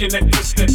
looking the this,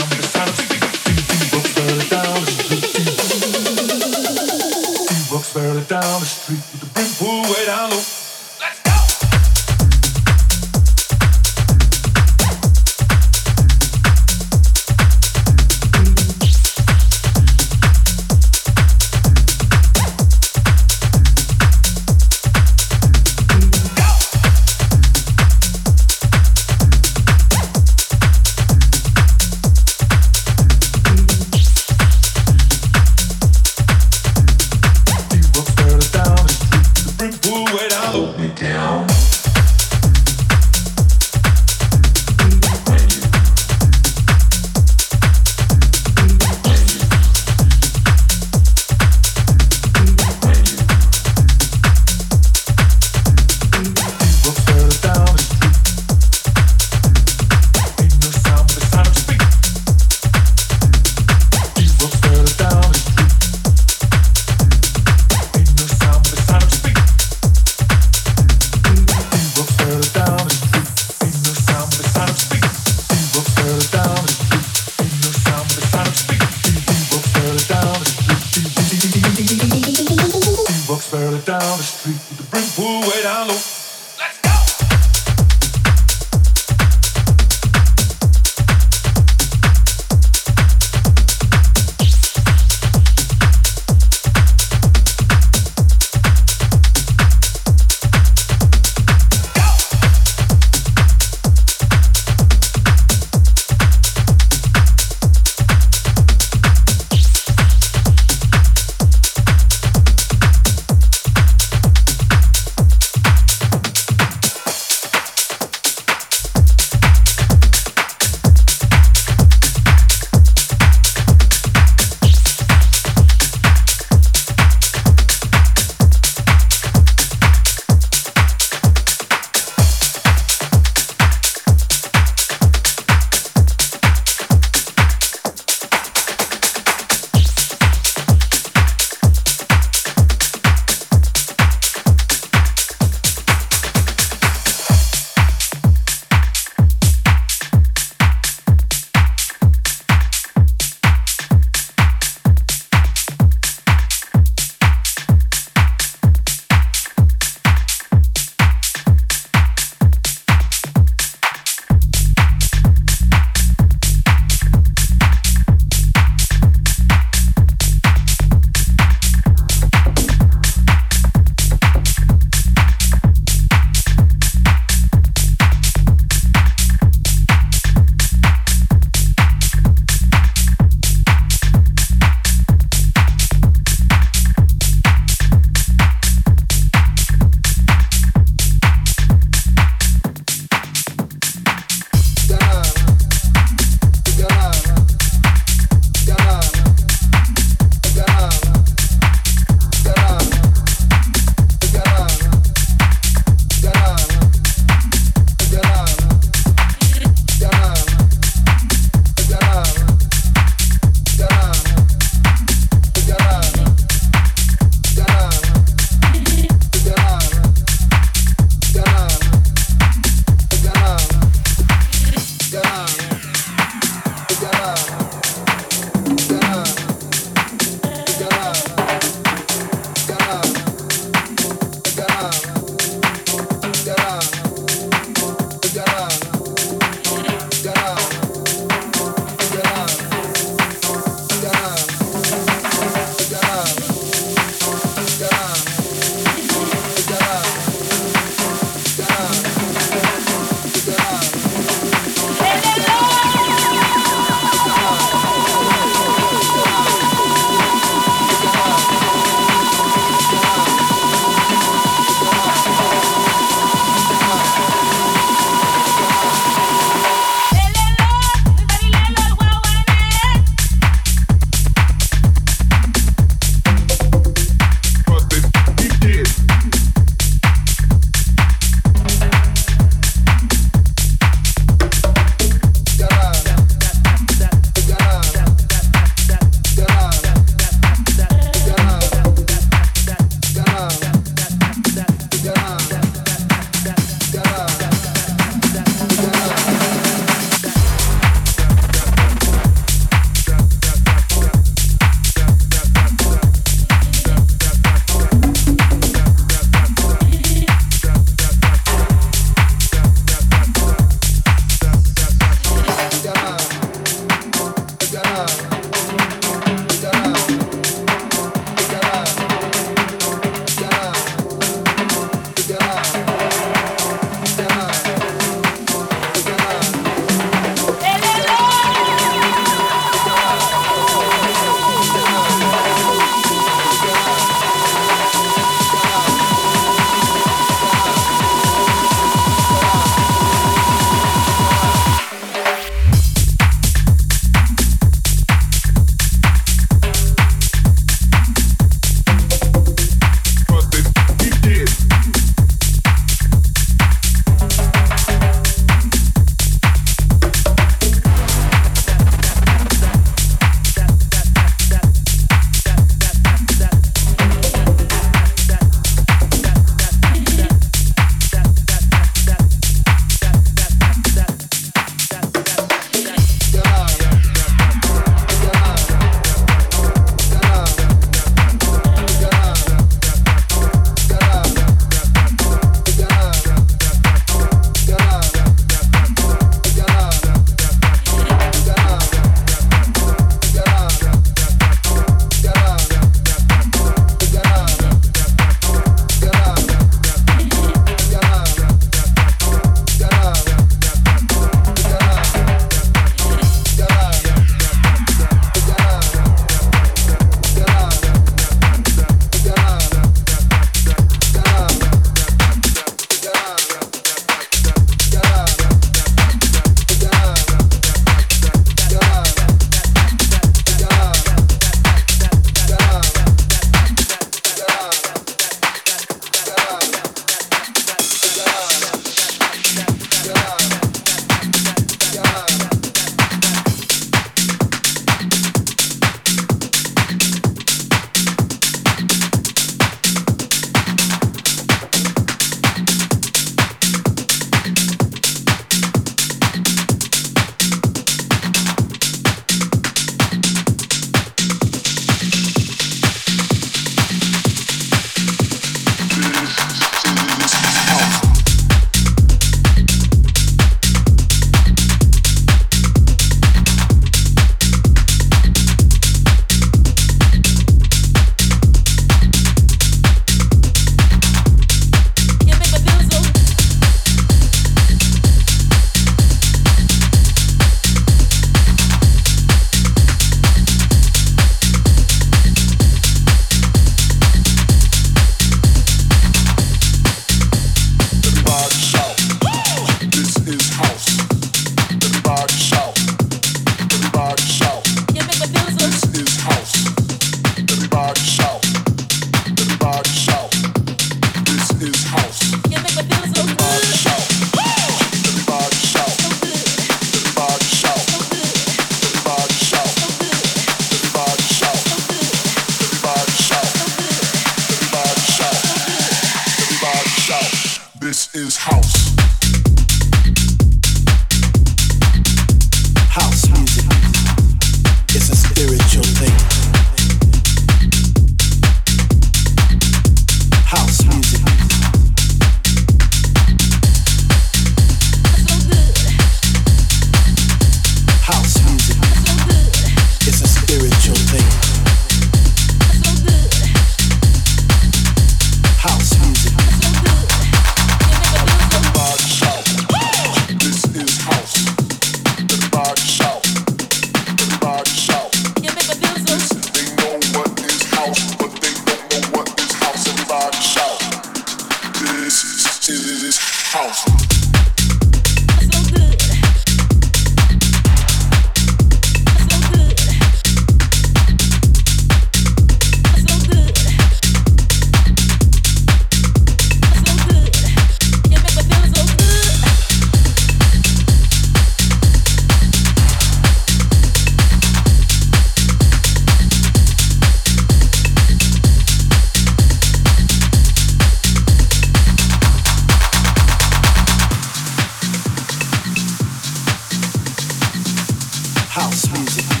house music.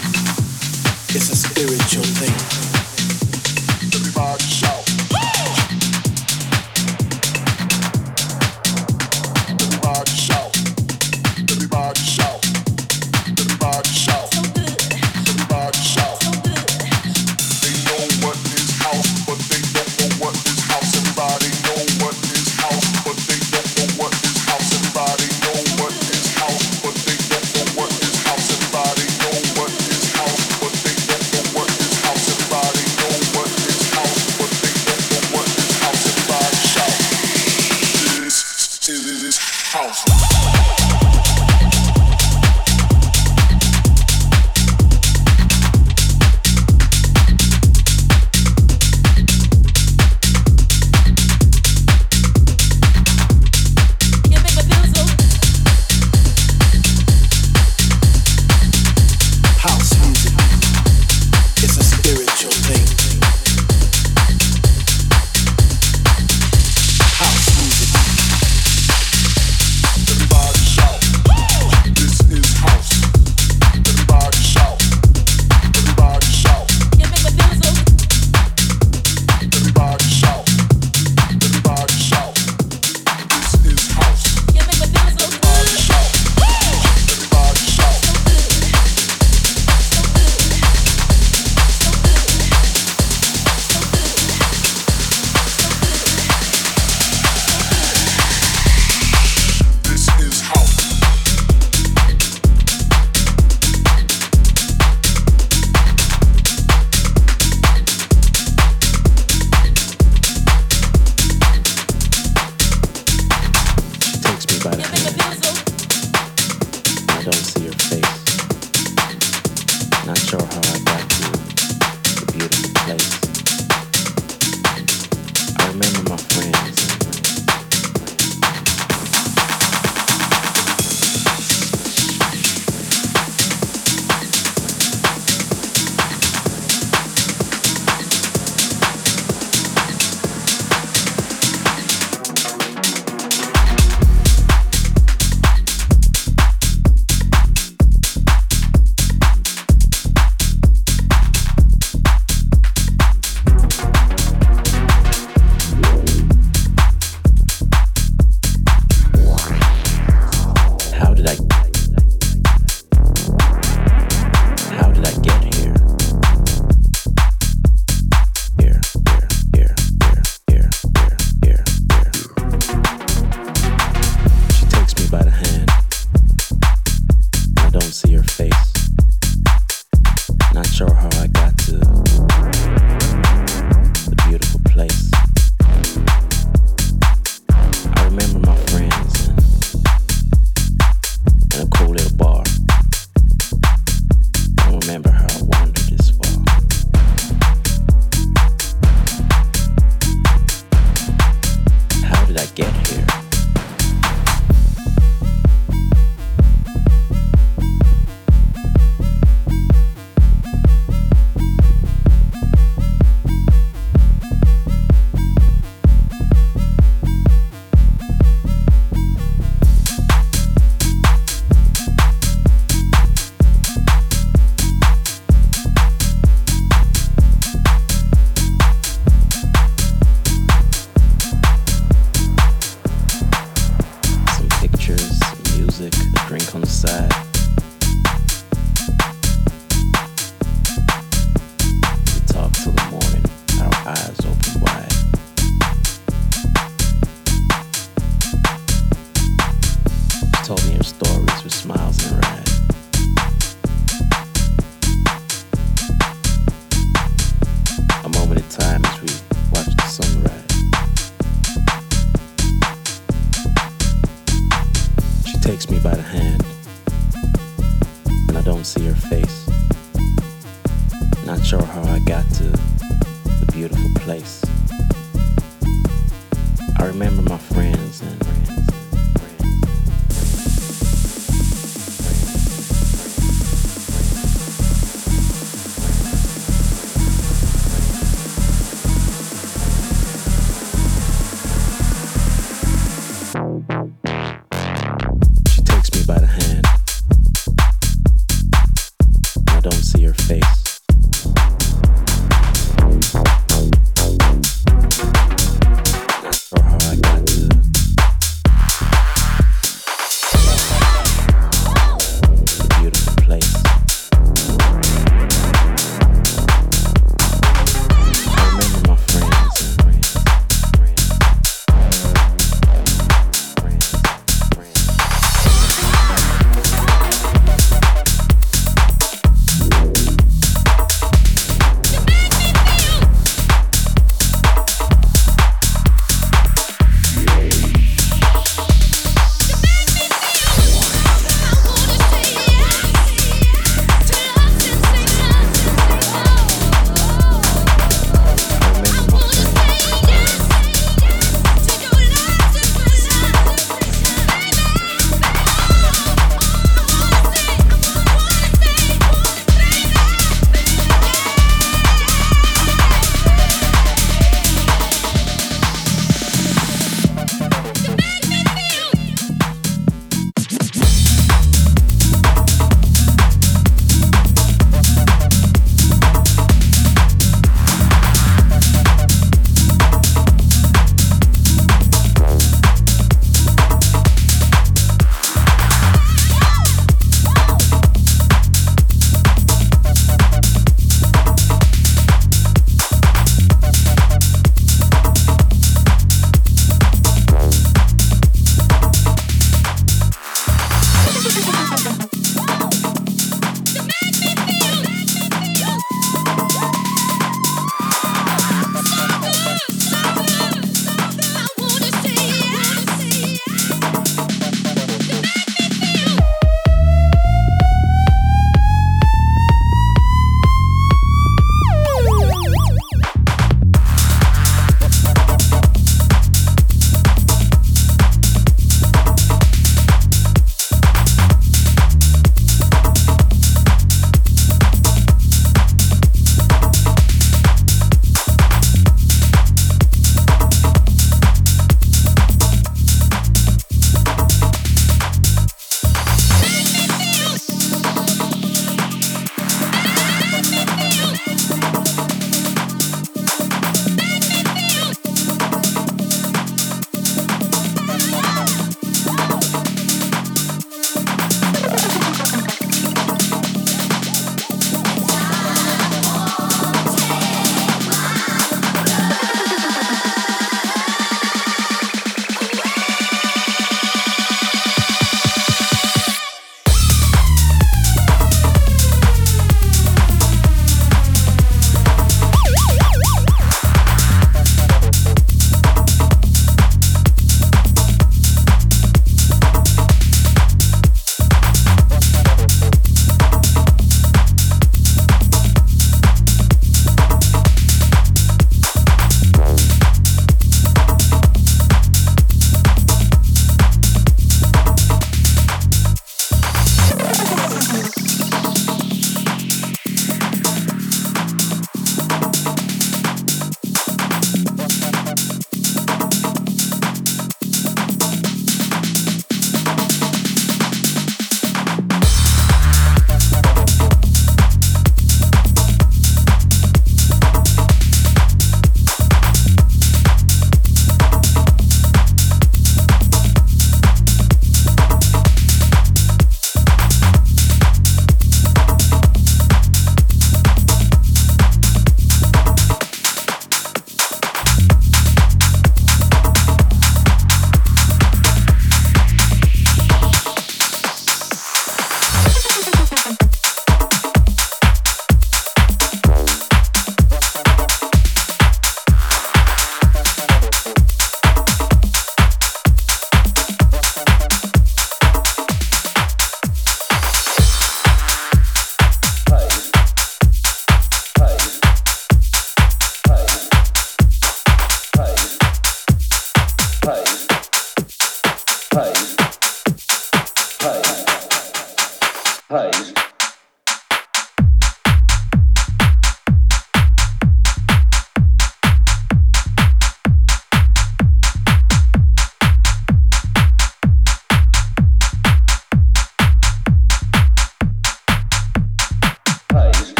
music, a drink on the side.